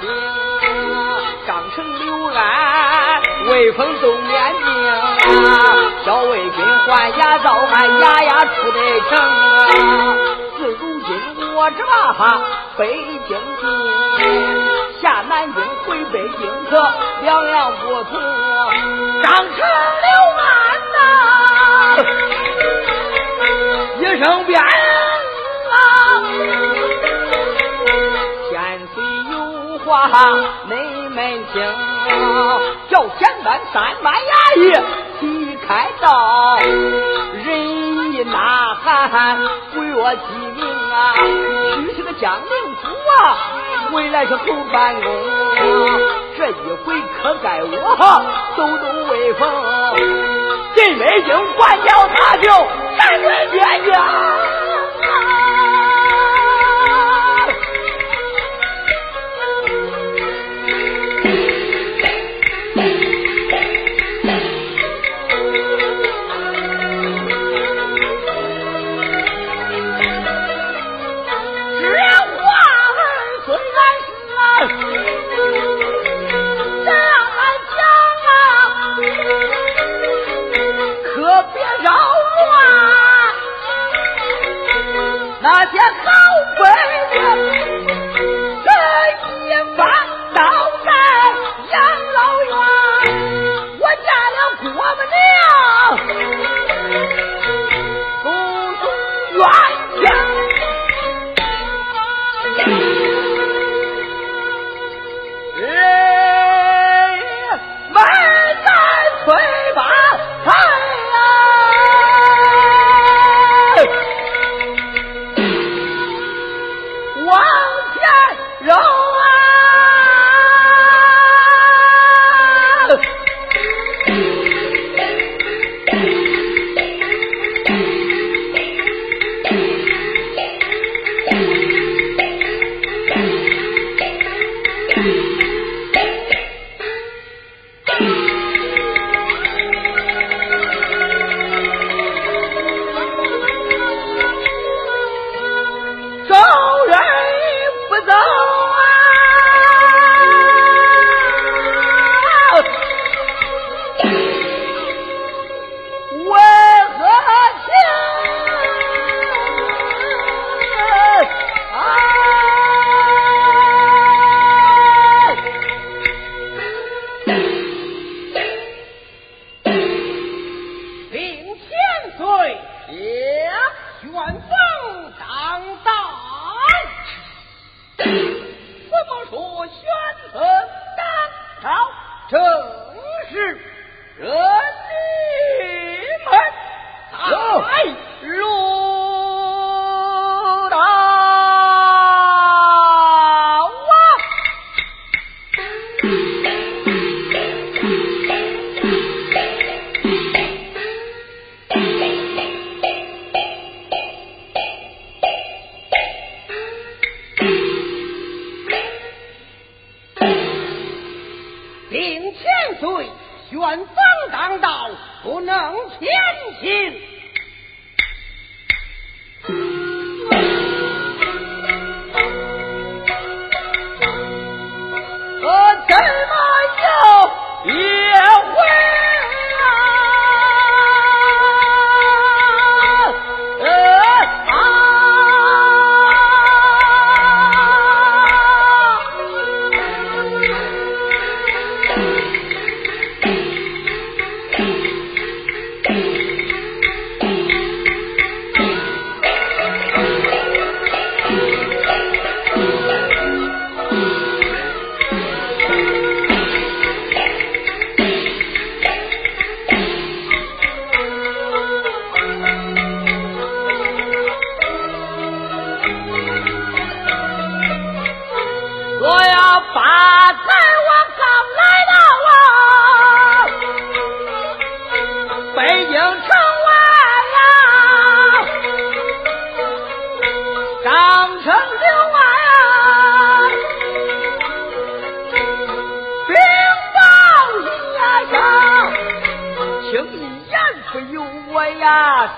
兵，张成刘安威风都面惊，小魏军换牙造汉，牙牙出得城。自如今我这哈北京进，下南京回北京可两样不同。张成刘安呐，一声鞭。你们听，叫简单三班衙役齐开道，人一呐喊，不约其名啊，去是个江宁府啊，回来是后办公，这一回可该我抖抖威风，进北京管教他就站在边疆。令千岁玄风当道，不能前行。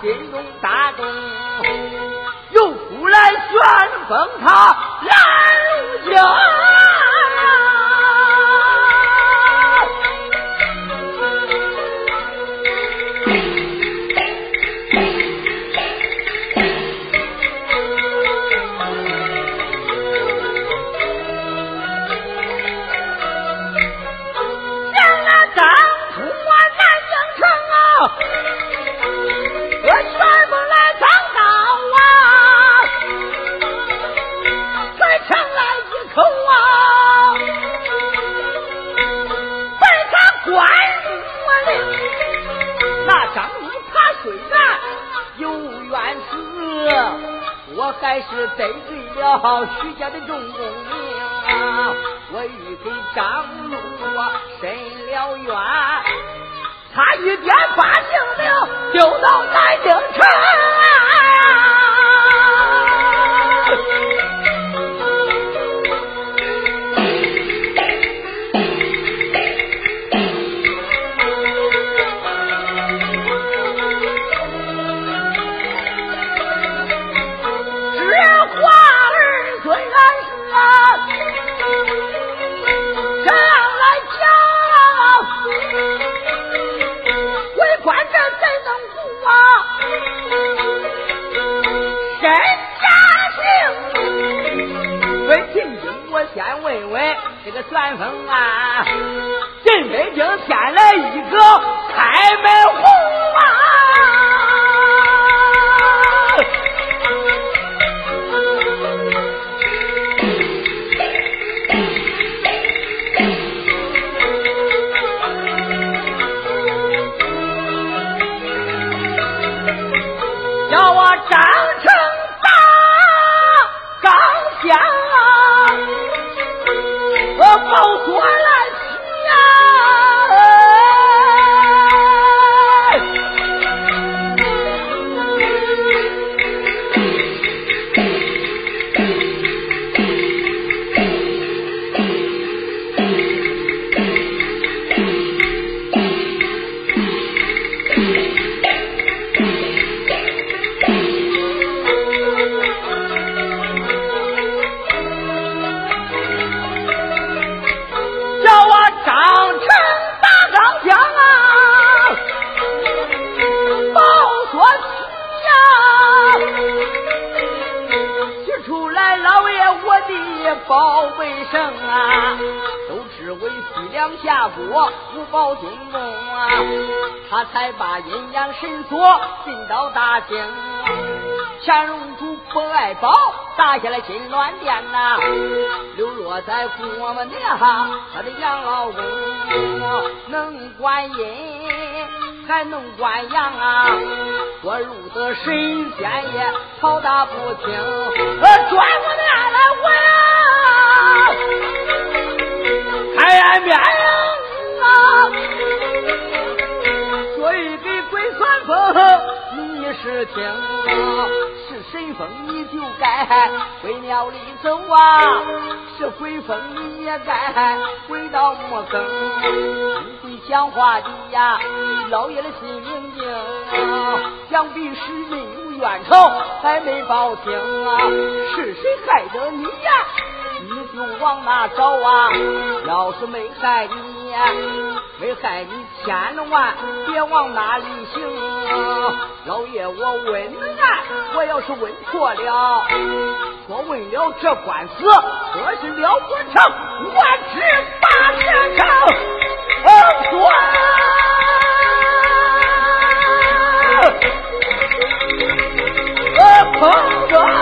心中大动，又出来旋风他拦路将。我还是得罪了徐家的众公明！我欲给张禄伸了冤，他一点把性命丢到南京城。真假情？问秦兵，我先问问这个旋风啊，进北京添了一个开门红。保卫生啊，都只为西凉下国五保金宫啊，他才把阴阳神锁进到大清。乾隆主不爱宝，打下了金銮殿呐，流落在我们娘他的养老公，能管阴还能管阳啊，我入得神仙也吵打不清，转过来来我呀。开眼面啊！所以给鬼算风，你是听啊？是神风你就该回庙里走啊！是鬼风你也该回到墓坑。你讲话的。呀，老爷的。心明镜，想必是人有冤仇还没报清啊！是谁害得你呀？你就往哪找啊？要是没害你，没害你，千万别往哪里行。老爷，我问难，我要是问错了，我问了这官司，可是了不成，万尺大铁成，横断。啊！